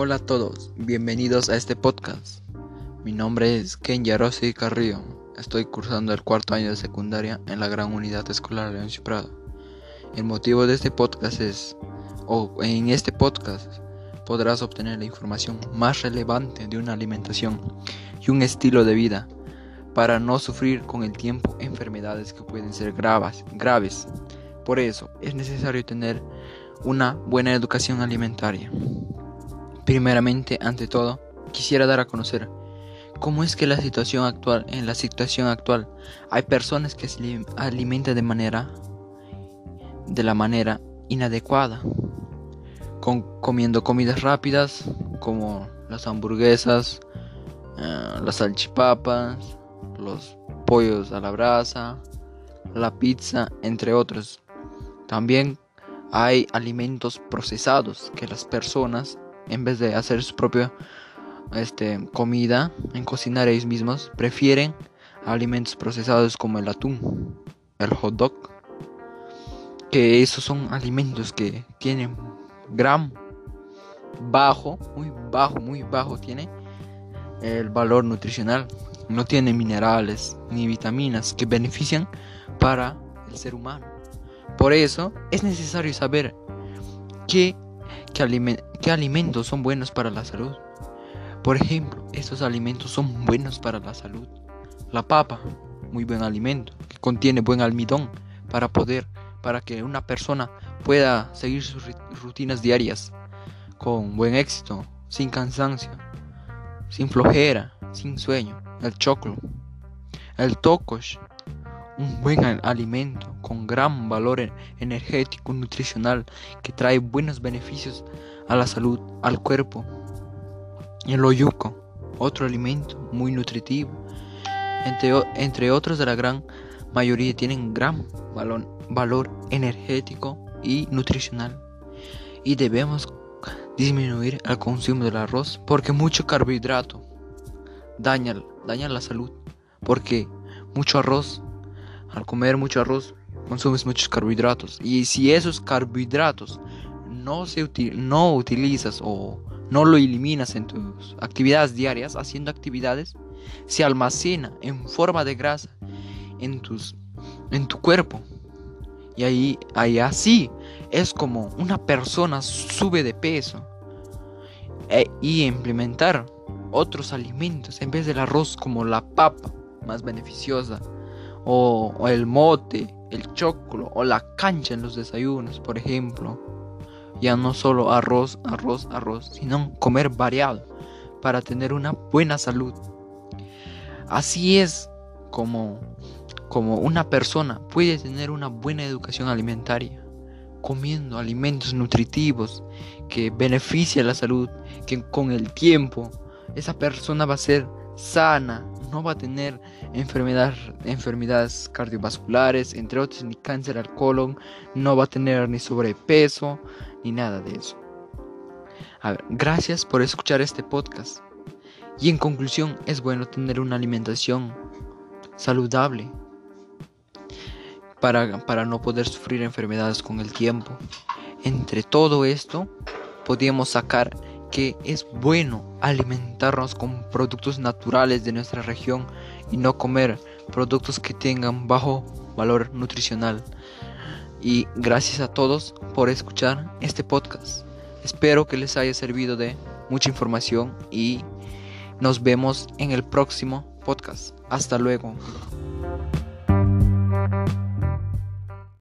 Hola a todos, bienvenidos a este podcast. Mi nombre es Ken Yarosi Carrillo. Estoy cursando el cuarto año de secundaria en la Gran Unidad Escolar León Prado. El motivo de este podcast es, o en este podcast podrás obtener la información más relevante de una alimentación y un estilo de vida para no sufrir con el tiempo enfermedades que pueden ser graves. Por eso es necesario tener una buena educación alimentaria. Primeramente, ante todo, quisiera dar a conocer cómo es que la situación actual, en la situación actual, hay personas que se alimentan de manera de la manera inadecuada, comiendo comidas rápidas como las hamburguesas, eh, las salchipapas, los pollos a la brasa, la pizza, entre otros. También hay alimentos procesados que las personas, en vez de hacer su propia este, comida, en cocinar ellos mismos, prefieren alimentos procesados como el atún, el hot dog, que esos son alimentos que tienen gran bajo, muy bajo, muy bajo tiene el valor nutricional. No tiene minerales ni vitaminas que benefician para el ser humano. Por eso es necesario saber qué, qué, alimentos son buenos para la salud. Por ejemplo, estos alimentos son buenos para la salud. La papa, muy buen alimento, que contiene buen almidón para poder, para que una persona pueda seguir sus rutinas diarias con buen éxito, sin cansancio, sin flojera, sin sueño. El choclo, el tokosh, un buen alimento con gran valor energético nutricional que trae buenos beneficios a la salud, al cuerpo. El oyuco, otro alimento muy nutritivo, entre, entre otros de la gran mayoría tienen gran valor, valor energético y nutricional. Y debemos disminuir el consumo del arroz porque mucho carbohidrato daña, daña la salud. Porque mucho arroz al comer mucho arroz consumes muchos carbohidratos. Y si esos carbohidratos no se no utilizas o no lo eliminas en tus actividades diarias haciendo actividades se almacena en forma de grasa en tus en tu cuerpo. Y ahí, ahí así es como una persona sube de peso e, y implementar otros alimentos en vez del arroz como la papa más beneficiosa o, el mote, el choclo o la cancha en los desayunos, por ejemplo. Ya no solo arroz, arroz, arroz, sino comer variado para tener una buena salud. Así es como, como una persona puede tener una buena educación alimentaria, comiendo alimentos nutritivos que benefician la salud, que con el tiempo esa persona va a ser sana, no va a tener enfermedades, enfermedades cardiovasculares, entre otros, ni cáncer al colon, no va a tener ni sobrepeso, ni nada de eso. A ver, gracias por escuchar este podcast. Y en conclusión, es bueno tener una alimentación saludable para, para no poder sufrir enfermedades con el tiempo. Entre todo esto, podríamos sacar que es bueno alimentarnos con productos naturales de nuestra región y no comer productos que tengan bajo valor nutricional. Y gracias a todos por escuchar este podcast. Espero que les haya servido de mucha información y nos vemos en el próximo podcast. Hasta luego.